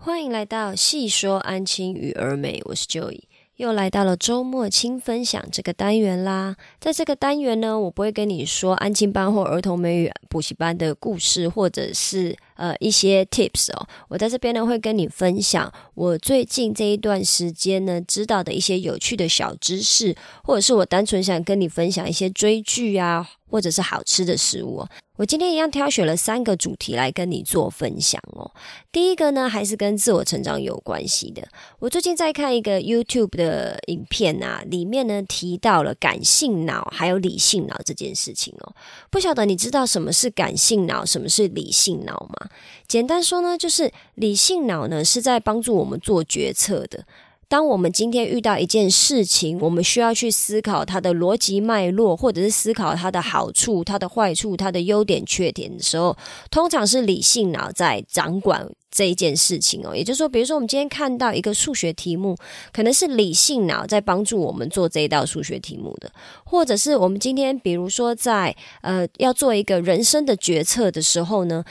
欢迎来到细说安亲与儿美，我是 Joey，又来到了周末轻分享这个单元啦。在这个单元呢，我不会跟你说安亲班或儿童美语补习班的故事，或者是呃一些 tips 哦。我在这边呢会跟你分享我最近这一段时间呢知道的一些有趣的小知识，或者是我单纯想跟你分享一些追剧啊，或者是好吃的食物。我今天一样挑选了三个主题来跟你做分享哦。第一个呢，还是跟自我成长有关系的。我最近在看一个 YouTube 的影片啊，里面呢提到了感性脑还有理性脑这件事情哦。不晓得你知道什么是感性脑，什么是理性脑吗？简单说呢，就是理性脑呢是在帮助我们做决策的。当我们今天遇到一件事情，我们需要去思考它的逻辑脉络，或者是思考它的好处、它的坏处、它的优点、缺点的时候，通常是理性脑在掌管这一件事情哦。也就是说，比如说我们今天看到一个数学题目，可能是理性脑在帮助我们做这一道数学题目的，或者是我们今天比如说在呃要做一个人生的决策的时候呢。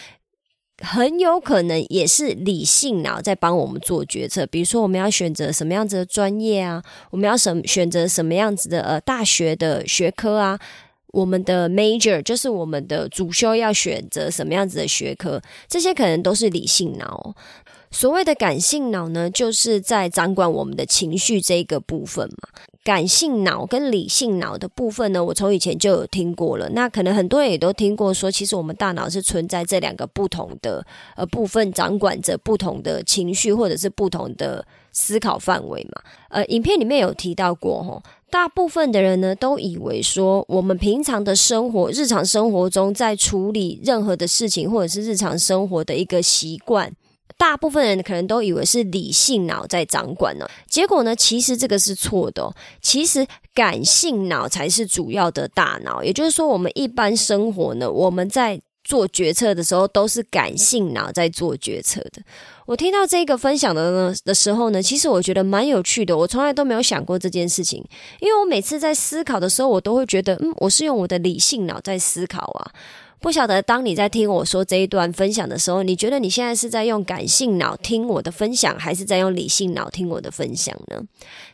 很有可能也是理性脑在帮我们做决策，比如说我们要选择什么样子的专业啊，我们要什选择什么样子的呃大学的学科啊，我们的 major 就是我们的主修要选择什么样子的学科，这些可能都是理性脑。所谓的感性脑呢，就是在掌管我们的情绪这个部分嘛。感性脑跟理性脑的部分呢，我从以前就有听过了。那可能很多人也都听过，说其实我们大脑是存在这两个不同的呃部分，掌管着不同的情绪或者是不同的思考范围嘛。呃，影片里面有提到过，吼，大部分的人呢都以为说，我们平常的生活、日常生活中在处理任何的事情，或者是日常生活的一个习惯。大部分人可能都以为是理性脑在掌管呢，结果呢，其实这个是错的。其实感性脑才是主要的大脑，也就是说，我们一般生活呢，我们在做决策的时候都是感性脑在做决策的。我听到这个分享的呢的时候呢，其实我觉得蛮有趣的。我从来都没有想过这件事情，因为我每次在思考的时候，我都会觉得，嗯，我是用我的理性脑在思考啊。不晓得当你在听我说这一段分享的时候，你觉得你现在是在用感性脑听我的分享，还是在用理性脑听我的分享呢？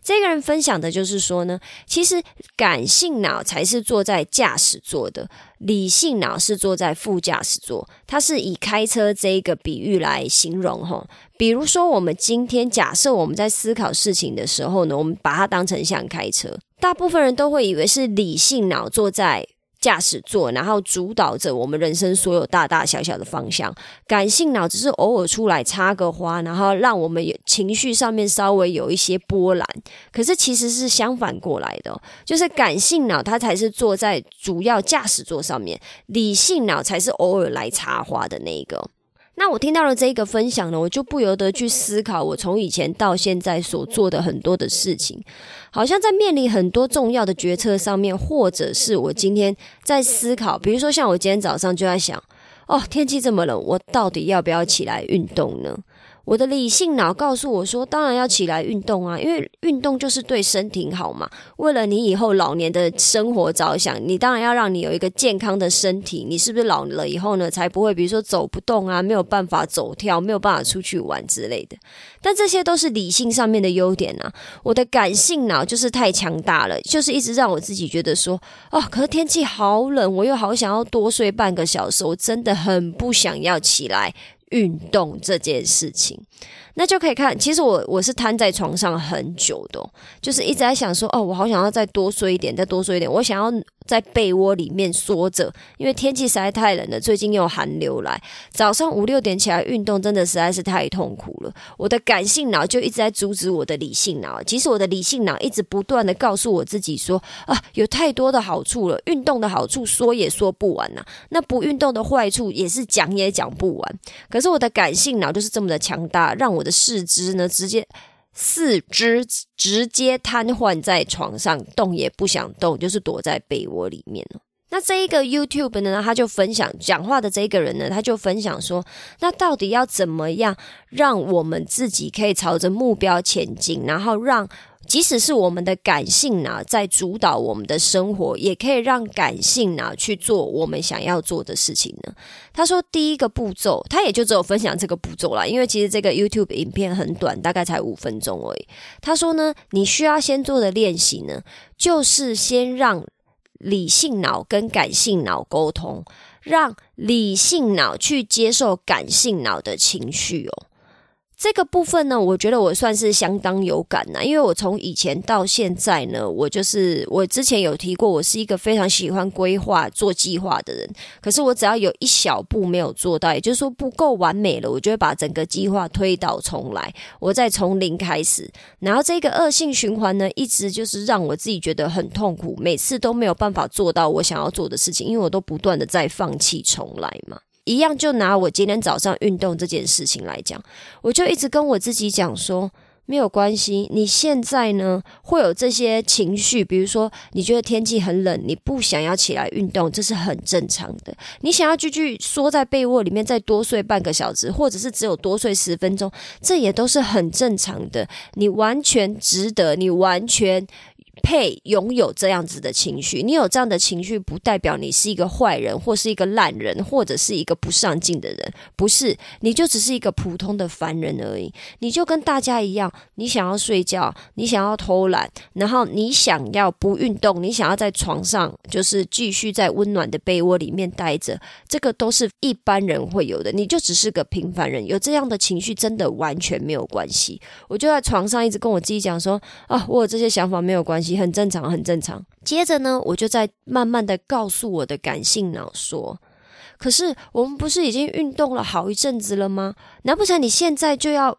这个人分享的就是说呢，其实感性脑才是坐在驾驶座的，理性脑是坐在副驾驶座。它是以开车这一个比喻来形容哈。比如说，我们今天假设我们在思考事情的时候呢，我们把它当成像开车，大部分人都会以为是理性脑坐在。驾驶座，然后主导着我们人生所有大大小小的方向。感性脑只是偶尔出来插个花，然后让我们情绪上面稍微有一些波澜。可是其实是相反过来的，就是感性脑它才是坐在主要驾驶座上面，理性脑才是偶尔来插花的那一个。那我听到了这一个分享呢，我就不由得去思考，我从以前到现在所做的很多的事情，好像在面临很多重要的决策上面，或者是我今天在思考，比如说像我今天早上就在想，哦，天气这么冷，我到底要不要起来运动呢？我的理性脑告诉我说：“当然要起来运动啊，因为运动就是对身体好嘛。为了你以后老年的生活着想，你当然要让你有一个健康的身体。你是不是老了以后呢，才不会比如说走不动啊，没有办法走跳，没有办法出去玩之类的？但这些都是理性上面的优点啊。我的感性脑就是太强大了，就是一直让我自己觉得说：哦，可是天气好冷，我又好想要多睡半个小时，我真的很不想要起来。”运动这件事情，那就可以看。其实我我是瘫在床上很久的，就是一直在想说，哦，我好想要再多睡一点，再多睡一点，我想要。在被窝里面缩着，因为天气实在太冷了。最近又寒流来，早上五六点起来运动，真的实在是太痛苦了。我的感性脑就一直在阻止我的理性脑，其实我的理性脑一直不断的告诉我自己说：啊，有太多的好处了，运动的好处说也说不完呐。那不运动的坏处也是讲也讲不完。可是我的感性脑就是这么的强大，让我的四肢呢直接。四肢直接瘫痪在床上，动也不想动，就是躲在被窝里面那这一个 YouTube 呢，他就分享讲话的这个人呢，他就分享说，那到底要怎么样让我们自己可以朝着目标前进，然后让。即使是我们的感性脑在主导我们的生活，也可以让感性脑去做我们想要做的事情呢。他说，第一个步骤，他也就只有分享这个步骤啦，因为其实这个 YouTube 影片很短，大概才五分钟而已。他说呢，你需要先做的练习呢，就是先让理性脑跟感性脑沟通，让理性脑去接受感性脑的情绪哦。这个部分呢，我觉得我算是相当有感呐，因为我从以前到现在呢，我就是我之前有提过，我是一个非常喜欢规划做计划的人。可是我只要有一小步没有做到，也就是说不够完美了，我就会把整个计划推倒重来，我再从零开始。然后这个恶性循环呢，一直就是让我自己觉得很痛苦，每次都没有办法做到我想要做的事情，因为我都不断的在放弃重来嘛。一样，就拿我今天早上运动这件事情来讲，我就一直跟我自己讲说，没有关系。你现在呢会有这些情绪，比如说你觉得天气很冷，你不想要起来运动，这是很正常的。你想要继续缩在被窝里面再多睡半个小时，或者是只有多睡十分钟，这也都是很正常的。你完全值得，你完全。配拥有这样子的情绪，你有这样的情绪，不代表你是一个坏人，或是一个烂人，或者是一个不上进的人，不是，你就只是一个普通的凡人而已。你就跟大家一样，你想要睡觉，你想要偷懒，然后你想要不运动，你想要在床上就是继续在温暖的被窝里面待着，这个都是一般人会有的。你就只是个平凡人，有这样的情绪，真的完全没有关系。我就在床上一直跟我自己讲说啊，我有这些想法没有关系。很正常，很正常。接着呢，我就在慢慢的告诉我的感性脑说：“可是我们不是已经运动了好一阵子了吗？难不成你现在就要？”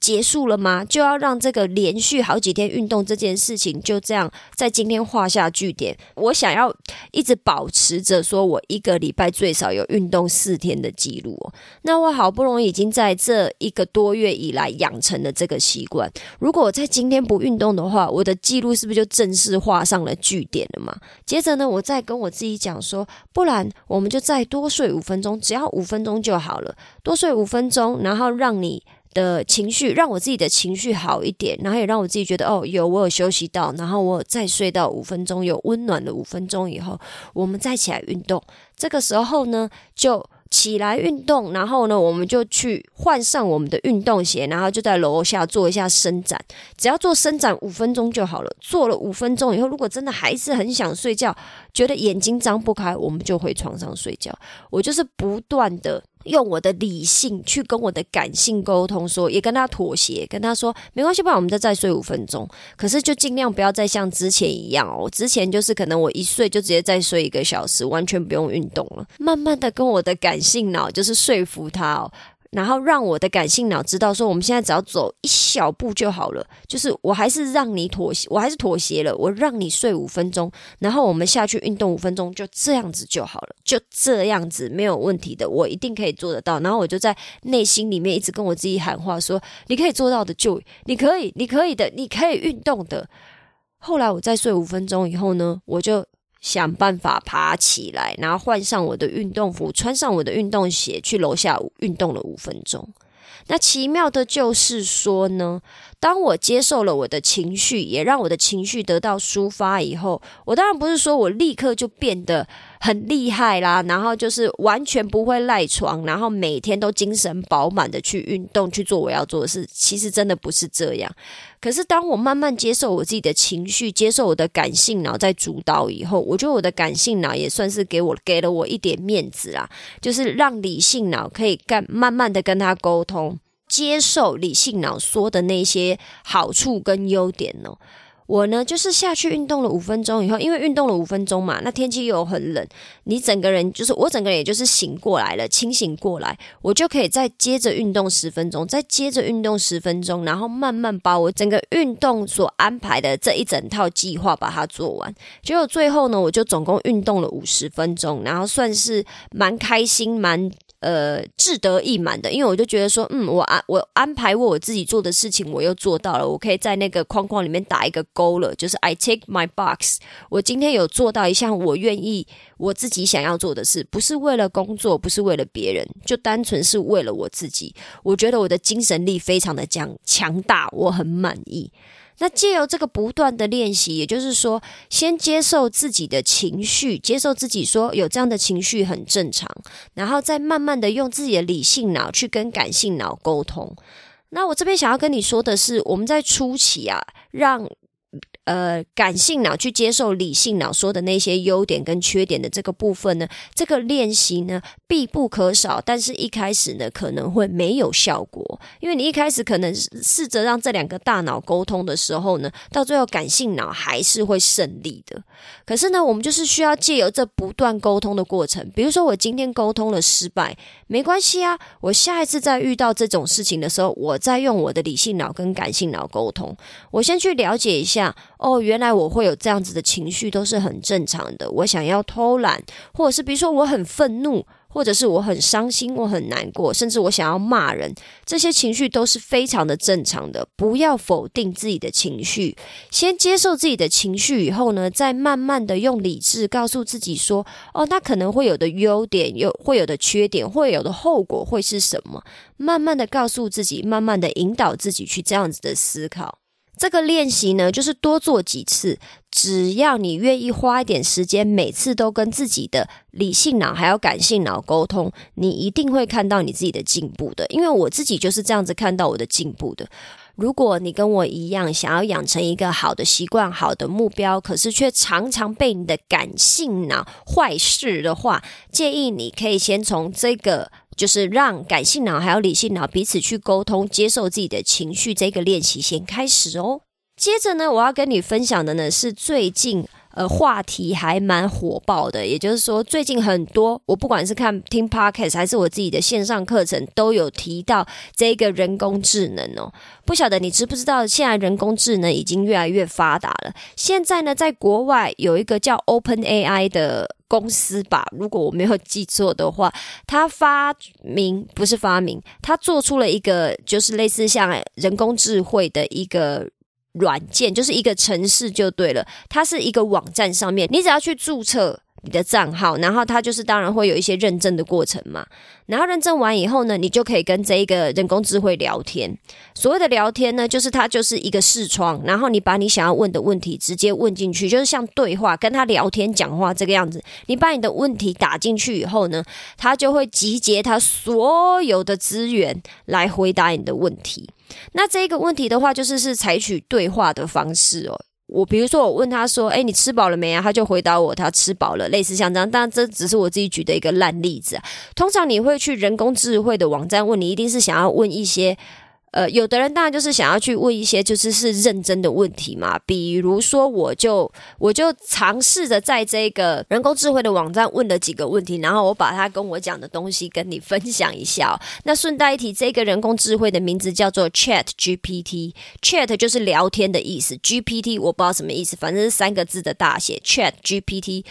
结束了吗？就要让这个连续好几天运动这件事情就这样在今天画下句点。我想要一直保持着，说我一个礼拜最少有运动四天的记录哦。那我好不容易已经在这一个多月以来养成了这个习惯。如果我在今天不运动的话，我的记录是不是就正式画上了句点了嘛？接着呢，我再跟我自己讲说，不然我们就再多睡五分钟，只要五分钟就好了。多睡五分钟，然后让你。的情绪让我自己的情绪好一点，然后也让我自己觉得哦，有我有休息到，然后我再睡到五分钟，有温暖的五分钟以后，我们再起来运动。这个时候呢，就起来运动，然后呢，我们就去换上我们的运动鞋，然后就在楼下做一下伸展，只要做伸展五分钟就好了。做了五分钟以后，如果真的还是很想睡觉，觉得眼睛张不开，我们就回床上睡觉。我就是不断的。用我的理性去跟我的感性沟通，说也跟他妥协，跟他说没关系，不然我们再再睡五分钟。可是就尽量不要再像之前一样哦，之前就是可能我一睡就直接再睡一个小时，完全不用运动了。慢慢的跟我的感性脑就是说服他哦。然后让我的感性脑知道说，我们现在只要走一小步就好了。就是我还是让你妥协，我还是妥协了。我让你睡五分钟，然后我们下去运动五分钟，就这样子就好了，就这样子没有问题的，我一定可以做得到。然后我就在内心里面一直跟我自己喊话说：“你可以做到的，就你可以，你可以的，你可以运动的。”后来我再睡五分钟以后呢，我就。想办法爬起来，然后换上我的运动服，穿上我的运动鞋，去楼下运动了五分钟。那奇妙的就是说呢，当我接受了我的情绪，也让我的情绪得到抒发以后，我当然不是说我立刻就变得。很厉害啦，然后就是完全不会赖床，然后每天都精神饱满的去运动去做我要做的事。其实真的不是这样。可是当我慢慢接受我自己的情绪，接受我的感性脑在主导以后，我觉得我的感性脑也算是给我给了我一点面子啦，就是让理性脑可以干慢慢的跟他沟通，接受理性脑说的那些好处跟优点哦。我呢，就是下去运动了五分钟以后，因为运动了五分钟嘛，那天气又很冷，你整个人就是我整个人也就是醒过来了，清醒过来，我就可以再接着运动十分钟，再接着运动十分钟，然后慢慢把我整个运动所安排的这一整套计划把它做完。结果最后呢，我就总共运动了五十分钟，然后算是蛮开心、蛮。呃志得意满的，因为我就觉得说，嗯，我安我安排我我自己做的事情，我又做到了，我可以在那个框框里面打一个勾了，就是 I take my box，我今天有做到一项我愿意我自己想要做的事，不是为了工作，不是为了别人，就单纯是为了我自己。我觉得我的精神力非常的强强大，我很满意。那借由这个不断的练习，也就是说，先接受自己的情绪，接受自己说有这样的情绪很正常，然后再慢慢的用自己的理性脑去跟感性脑沟通。那我这边想要跟你说的是，我们在初期啊，让。呃，感性脑去接受理性脑说的那些优点跟缺点的这个部分呢，这个练习呢必不可少。但是一开始呢可能会没有效果，因为你一开始可能试着让这两个大脑沟通的时候呢，到最后感性脑还是会胜利的。可是呢，我们就是需要借由这不断沟通的过程，比如说我今天沟通了失败，没关系啊，我下一次再遇到这种事情的时候，我再用我的理性脑跟感性脑沟通，我先去了解一下。哦，原来我会有这样子的情绪，都是很正常的。我想要偷懒，或者是比如说我很愤怒，或者是我很伤心，我很难过，甚至我想要骂人，这些情绪都是非常的正常的。不要否定自己的情绪，先接受自己的情绪以后呢，再慢慢的用理智告诉自己说：哦，那可能会有的优点，有会有的缺点，会有的后果会是什么？慢慢的告诉自己，慢慢的引导自己去这样子的思考。这个练习呢，就是多做几次，只要你愿意花一点时间，每次都跟自己的理性脑还有感性脑沟通，你一定会看到你自己的进步的。因为我自己就是这样子看到我的进步的。如果你跟我一样，想要养成一个好的习惯、好的目标，可是却常常被你的感性脑坏事的话，建议你可以先从这个。就是让感性脑还有理性脑彼此去沟通，接受自己的情绪，这个练习先开始哦。接着呢，我要跟你分享的呢是最近呃话题还蛮火爆的，也就是说最近很多我不管是看听 podcast 还是我自己的线上课程，都有提到这个人工智能哦。不晓得你知不知道，现在人工智能已经越来越发达了。现在呢，在国外有一个叫 Open AI 的。公司吧，如果我没有记错的话，他发明不是发明，他做出了一个就是类似像人工智慧的一个软件，就是一个城市就对了。它是一个网站上面，你只要去注册。你的账号，然后它就是当然会有一些认证的过程嘛。然后认证完以后呢，你就可以跟这一个人工智慧聊天。所谓的聊天呢，就是它就是一个视窗，然后你把你想要问的问题直接问进去，就是像对话，跟他聊天讲话这个样子。你把你的问题打进去以后呢，它就会集结它所有的资源来回答你的问题。那这个问题的话，就是是采取对话的方式哦。我比如说，我问他说：“哎，你吃饱了没啊？”他就回答我：“他吃饱了。”类似像这样，但这只是我自己举的一个烂例子。通常你会去人工智慧的网站问你，一定是想要问一些。呃，有的人当然就是想要去问一些就是是认真的问题嘛，比如说我就我就尝试着在这个人工智慧的网站问了几个问题，然后我把他跟我讲的东西跟你分享一下。那顺带一提，这个人工智慧的名字叫做 Chat GPT，Chat 就是聊天的意思，GPT 我不知道什么意思，反正是三个字的大写，Chat GPT。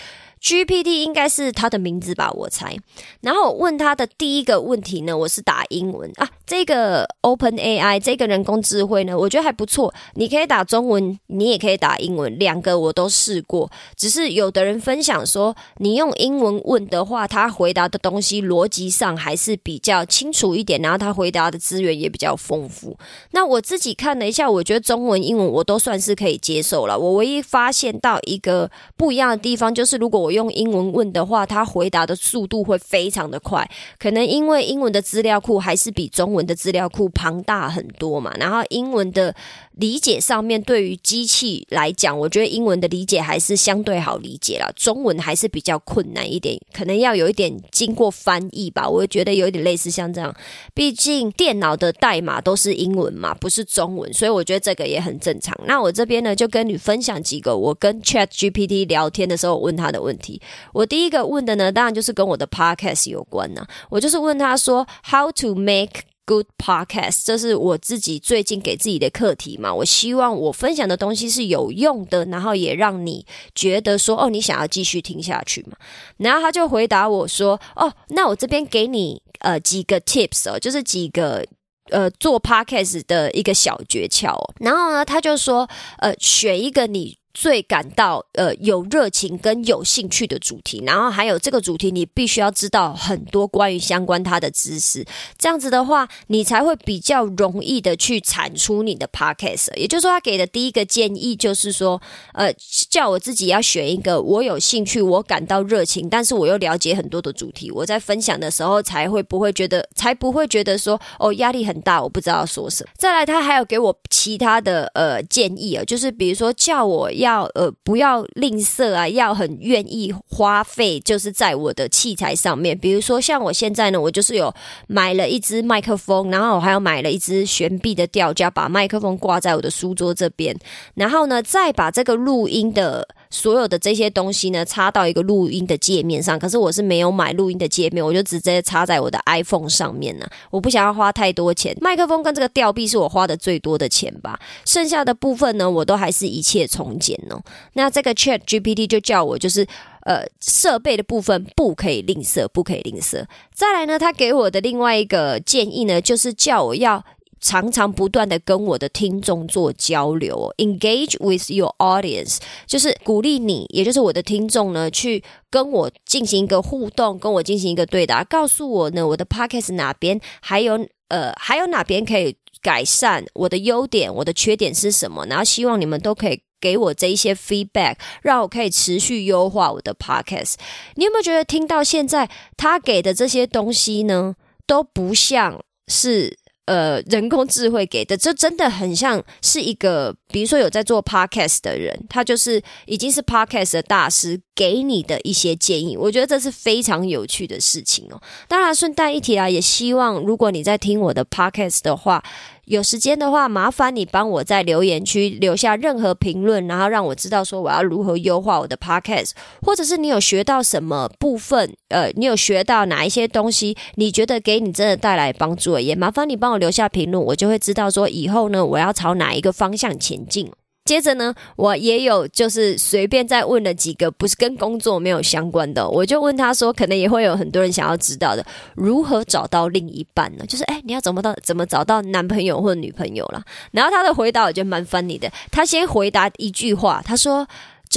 GPT 应该是他的名字吧，我猜。然后问他的第一个问题呢，我是打英文啊。这个 Open AI 这个人工智慧呢，我觉得还不错。你可以打中文，你也可以打英文，两个我都试过。只是有的人分享说，你用英文问的话，他回答的东西逻辑上还是比较清楚一点，然后他回答的资源也比较丰富。那我自己看了一下，我觉得中文、英文我都算是可以接受了。我唯一发现到一个不一样的地方，就是如果我用用英文问的话，他回答的速度会非常的快，可能因为英文的资料库还是比中文的资料库庞大很多嘛，然后英文的。理解上面对于机器来讲，我觉得英文的理解还是相对好理解了，中文还是比较困难一点，可能要有一点经过翻译吧。我觉得有一点类似像这样，毕竟电脑的代码都是英文嘛，不是中文，所以我觉得这个也很正常。那我这边呢，就跟你分享几个我跟 Chat GPT 聊天的时候问他的问题。我第一个问的呢，当然就是跟我的 Podcast 有关呢。我就是问他说，How to make good podcast，这是我自己最近给自己的课题嘛。我希望我分享的东西是有用的，然后也让你觉得说，哦，你想要继续听下去嘛。然后他就回答我说，哦，那我这边给你呃几个 tips 哦，就是几个呃做 podcast 的一个小诀窍哦。然后呢，他就说，呃，选一个你。最感到呃有热情跟有兴趣的主题，然后还有这个主题，你必须要知道很多关于相关它的知识，这样子的话，你才会比较容易的去产出你的 podcast。也就是说，他给的第一个建议就是说，呃，叫我自己要选一个我有兴趣、我感到热情，但是我又了解很多的主题，我在分享的时候才会不会觉得，才不会觉得说哦压力很大，我不知道说什么。再来，他还有给我其他的呃建议啊，就是比如说叫我要。要呃不要吝啬啊，要很愿意花费，就是在我的器材上面。比如说像我现在呢，我就是有买了一支麦克风，然后我还要买了一支悬臂的吊架，把麦克风挂在我的书桌这边，然后呢再把这个录音的。所有的这些东西呢，插到一个录音的界面上。可是我是没有买录音的界面，我就直接插在我的 iPhone 上面呢。我不想要花太多钱，麦克风跟这个吊臂是我花的最多的钱吧。剩下的部分呢，我都还是一切从简哦。那这个 Chat GPT 就叫我就是呃设备的部分不可以吝啬，不可以吝啬。再来呢，他给我的另外一个建议呢，就是叫我要。常常不断的跟我的听众做交流，engage with your audience，就是鼓励你，也就是我的听众呢，去跟我进行一个互动，跟我进行一个对答，告诉我呢，我的 podcast 哪边还有呃，还有哪边可以改善，我的优点，我的缺点是什么，然后希望你们都可以给我这一些 feedback，让我可以持续优化我的 podcast。你有没有觉得听到现在他给的这些东西呢，都不像是？呃，人工智慧给的，这真的很像是一个，比如说有在做 podcast 的人，他就是已经是 podcast 的大师，给你的一些建议，我觉得这是非常有趣的事情哦。当然，顺带一提啊，也希望如果你在听我的 podcast 的话。有时间的话，麻烦你帮我在留言区留下任何评论，然后让我知道说我要如何优化我的 podcast，或者是你有学到什么部分，呃，你有学到哪一些东西，你觉得给你真的带来帮助，也麻烦你帮我留下评论，我就会知道说以后呢，我要朝哪一个方向前进。接着呢，我也有就是随便再问了几个不是跟工作没有相关的，我就问他说，可能也会有很多人想要知道的，如何找到另一半呢？就是哎，你要怎么到怎么找到男朋友或女朋友啦？然后他的回答我觉得蛮翻你的，他先回答一句话，他说。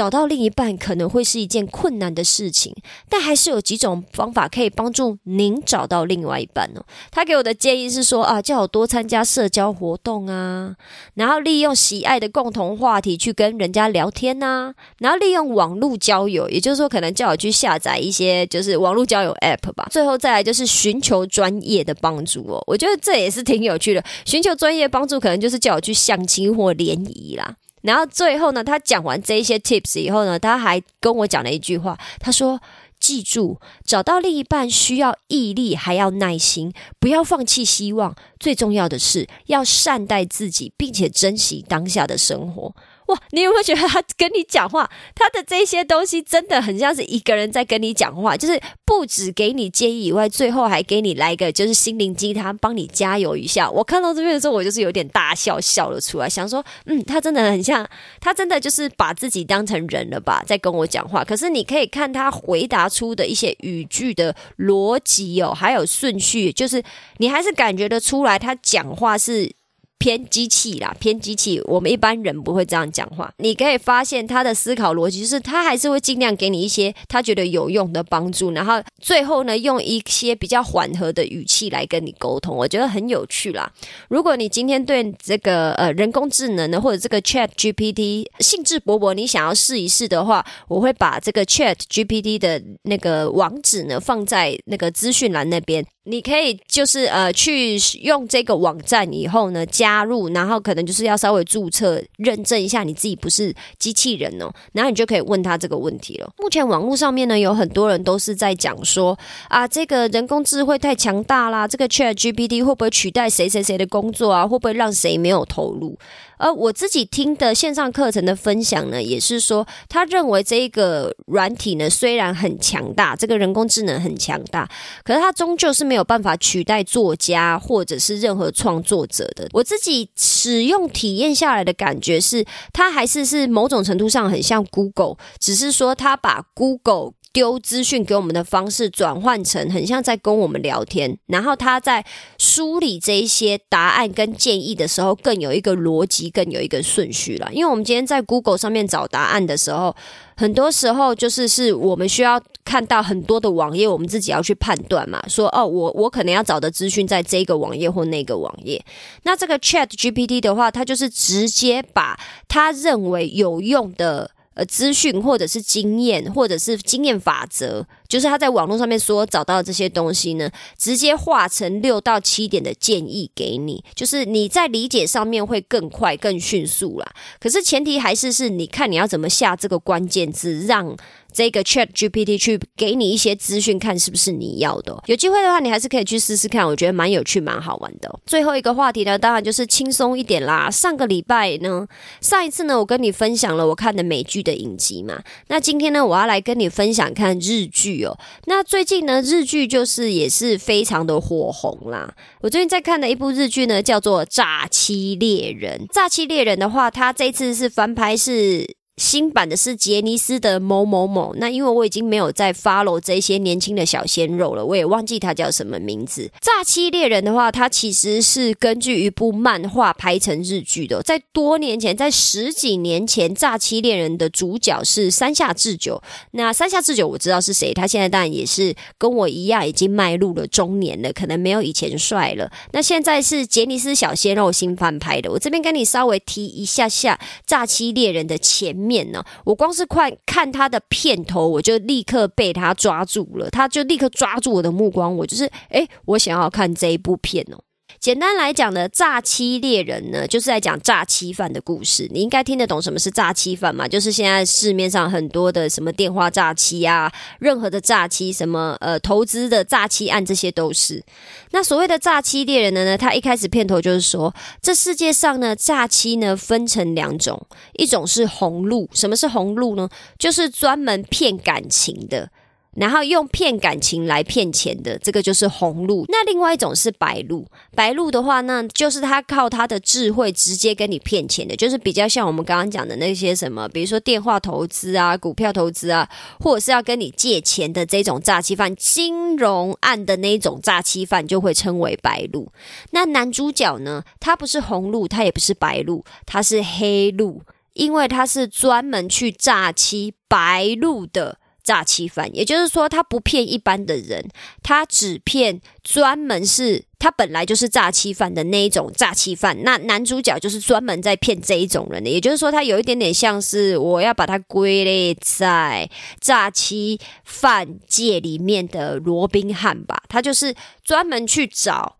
找到另一半可能会是一件困难的事情，但还是有几种方法可以帮助您找到另外一半哦。他给我的建议是说啊，叫我多参加社交活动啊，然后利用喜爱的共同话题去跟人家聊天呐，然后利用网络交友，也就是说可能叫我去下载一些就是网络交友 App 吧。最后再来就是寻求专业的帮助哦，我觉得这也是挺有趣的。寻求专业帮助可能就是叫我去相亲或联谊啦。然后最后呢，他讲完这些 tips 以后呢，他还跟我讲了一句话，他说：“记住，找到另一半需要毅力，还要耐心，不要放弃希望。最重要的是要善待自己，并且珍惜当下的生活。”哇，你有没有觉得他跟你讲话，他的这些东西真的很像是一个人在跟你讲话？就是不止给你建议以外，最后还给你来个就是心灵鸡汤，帮你加油一下。我看到这边的时候，我就是有点大笑笑了出来，想说，嗯，他真的很像，他真的就是把自己当成人了吧，在跟我讲话。可是你可以看他回答出的一些语句的逻辑哦，还有顺序，就是你还是感觉得出来，他讲话是。偏机器啦，偏机器。我们一般人不会这样讲话。你可以发现他的思考逻辑，就是他还是会尽量给你一些他觉得有用的帮助，然后最后呢，用一些比较缓和的语气来跟你沟通。我觉得很有趣啦。如果你今天对这个呃人工智能呢，或者这个 Chat GPT 兴致勃勃，你想要试一试的话，我会把这个 Chat GPT 的那个网址呢放在那个资讯栏那边。你可以就是呃去用这个网站以后呢加入，然后可能就是要稍微注册认证一下你自己不是机器人哦，然后你就可以问他这个问题了。目前网络上面呢有很多人都是在讲说啊，这个人工智慧太强大啦，这个 Chat GPT 会不会取代谁谁谁的工作啊？会不会让谁没有投入？而我自己听的线上课程的分享呢，也是说，他认为这个软体呢虽然很强大，这个人工智能很强大，可是它终究是没有。有办法取代作家或者是任何创作者的。我自己使用体验下来的感觉是，它还是是某种程度上很像 Google，只是说它把 Google。丢资讯给我们的方式转换成很像在跟我们聊天，然后他在梳理这一些答案跟建议的时候，更有一个逻辑，更有一个顺序了。因为我们今天在 Google 上面找答案的时候，很多时候就是是我们需要看到很多的网页，我们自己要去判断嘛，说哦，我我可能要找的资讯在这个网页或那个网页。那这个 Chat GPT 的话，它就是直接把他认为有用的。呃，资讯或者是经验，或者是经验法则，就是他在网络上面所找到的这些东西呢，直接化成六到七点的建议给你，就是你在理解上面会更快、更迅速啦。可是前提还是是你看你要怎么下这个关键字，让。这个 Chat GPT 去给你一些资讯，看是不是你要的。有机会的话，你还是可以去试试看，我觉得蛮有趣、蛮好玩的。最后一个话题呢，当然就是轻松一点啦。上个礼拜呢，上一次呢，我跟你分享了我看的美剧的影集嘛。那今天呢，我要来跟你分享看日剧哦。那最近呢，日剧就是也是非常的火红啦。我最近在看的一部日剧呢，叫做《诈欺猎人》。《诈欺猎人》的话，它这次是翻拍是。新版的是杰尼斯的某某某，那因为我已经没有在 follow 这些年轻的小鲜肉了，我也忘记他叫什么名字。诈欺猎人的话，它其实是根据一部漫画拍成日剧的，在多年前，在十几年前，诈欺猎人的主角是山下智久。那山下智久我知道是谁，他现在当然也是跟我一样已经迈入了中年了，可能没有以前帅了。那现在是杰尼斯小鲜肉新翻拍的，我这边跟你稍微提一下下诈欺猎人的前。面面呢？我光是快看他的片头，我就立刻被他抓住了，他就立刻抓住我的目光，我就是哎，我想要看这一部片哦。简单来讲呢，诈欺猎人呢，就是在讲诈欺犯的故事。你应该听得懂什么是诈欺犯嘛？就是现在市面上很多的什么电话诈欺啊，任何的诈欺，什么呃投资的诈欺案，这些都是。那所谓的诈欺猎人呢？呢，他一开始片头就是说，这世界上呢，诈欺呢分成两种，一种是红路。什么是红路呢？就是专门骗感情的。然后用骗感情来骗钱的，这个就是红路。那另外一种是白路，白路的话，那就是他靠他的智慧直接跟你骗钱的，就是比较像我们刚刚讲的那些什么，比如说电话投资啊、股票投资啊，或者是要跟你借钱的这种诈欺犯，金融案的那种诈欺犯就会称为白路。那男主角呢，他不是红路，他也不是白路，他是黑路，因为他是专门去诈欺白路的。诈欺犯，也就是说，他不骗一般的人，他只骗专门是他本来就是诈欺犯的那一种诈欺犯。那男主角就是专门在骗这一种人的，也就是说，他有一点点像是我要把它归类在诈欺犯界里面的罗宾汉吧，他就是专门去找。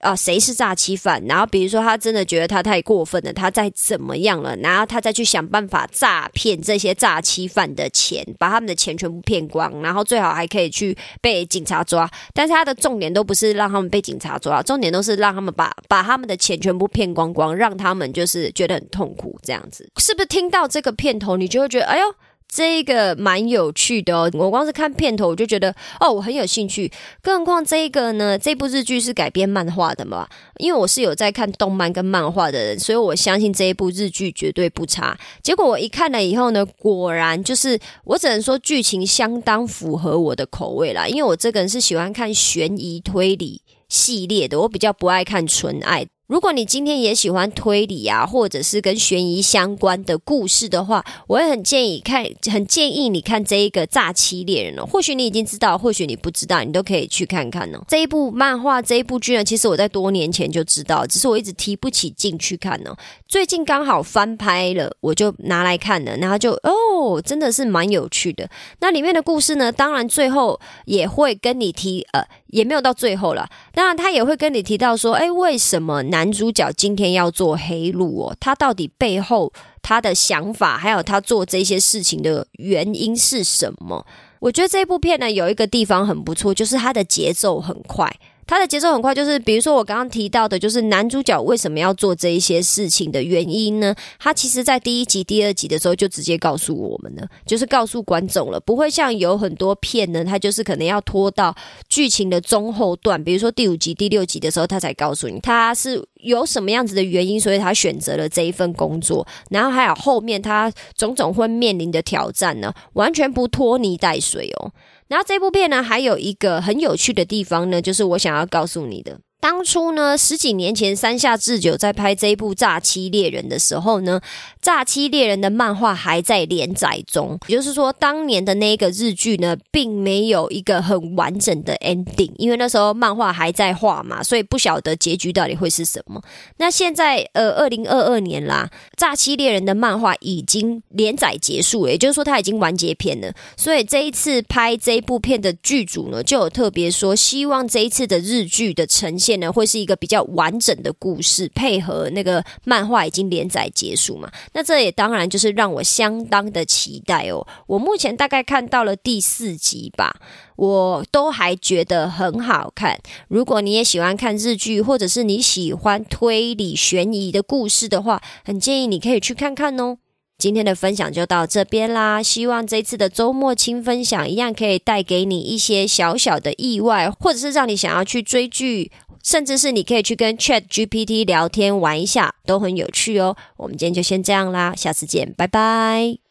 啊，谁是诈欺犯？然后比如说他真的觉得他太过分了，他再怎么样了，然后他再去想办法诈骗这些诈欺犯的钱，把他们的钱全部骗光，然后最好还可以去被警察抓。但是他的重点都不是让他们被警察抓，重点都是让他们把把他们的钱全部骗光光，让他们就是觉得很痛苦这样子。是不是听到这个片头，你就会觉得哎呦？这个蛮有趣的哦，我光是看片头我就觉得哦，我很有兴趣。更何况这个呢，这部日剧是改编漫画的嘛？因为我是有在看动漫跟漫画的人，所以我相信这一部日剧绝对不差。结果我一看了以后呢，果然就是我只能说剧情相当符合我的口味啦。因为我这个人是喜欢看悬疑推理系列的，我比较不爱看纯爱。如果你今天也喜欢推理啊，或者是跟悬疑相关的故事的话，我也很建议看，很建议你看这一个诈欺猎人哦。或许你已经知道，或许你不知道，你都可以去看看哦。这一部漫画，这一部剧呢，其实我在多年前就知道，只是我一直提不起劲去看呢。最近刚好翻拍了，我就拿来看了，然后就哦，真的是蛮有趣的。那里面的故事呢，当然最后也会跟你提，呃，也没有到最后了。当然他也会跟你提到说，哎，为什么男主角今天要做黑路哦，他到底背后他的想法，还有他做这些事情的原因是什么？我觉得这部片呢有一个地方很不错，就是它的节奏很快。它的节奏很快，就是比如说我刚刚提到的，就是男主角为什么要做这一些事情的原因呢？他其实在第一集、第二集的时候就直接告诉我们了，就是告诉观众了，不会像有很多片呢，他就是可能要拖到剧情的中后段，比如说第五集、第六集的时候，他才告诉你他是有什么样子的原因，所以他选择了这一份工作，然后还有后面他种种会面临的挑战呢，完全不拖泥带水哦。然后这部片呢，还有一个很有趣的地方呢，就是我想要告诉你的。当初呢，十几年前山下智久在拍这一部《诈欺猎人》的时候呢，《诈欺猎人》的漫画还在连载中，也就是说，当年的那个日剧呢，并没有一个很完整的 ending，因为那时候漫画还在画嘛，所以不晓得结局到底会是什么。那现在呃，二零二二年啦，《诈欺猎人》的漫画已经连载结束了，也就是说，它已经完结篇了。所以这一次拍这一部片的剧组呢，就有特别说，希望这一次的日剧的呈现。会是一个比较完整的故事，配合那个漫画已经连载结束嘛？那这也当然就是让我相当的期待哦。我目前大概看到了第四集吧，我都还觉得很好看。如果你也喜欢看日剧，或者是你喜欢推理悬疑的故事的话，很建议你可以去看看哦。今天的分享就到这边啦，希望这次的周末轻分享一样可以带给你一些小小的意外，或者是让你想要去追剧。甚至是你可以去跟 Chat GPT 聊天玩一下，都很有趣哦。我们今天就先这样啦，下次见，拜拜。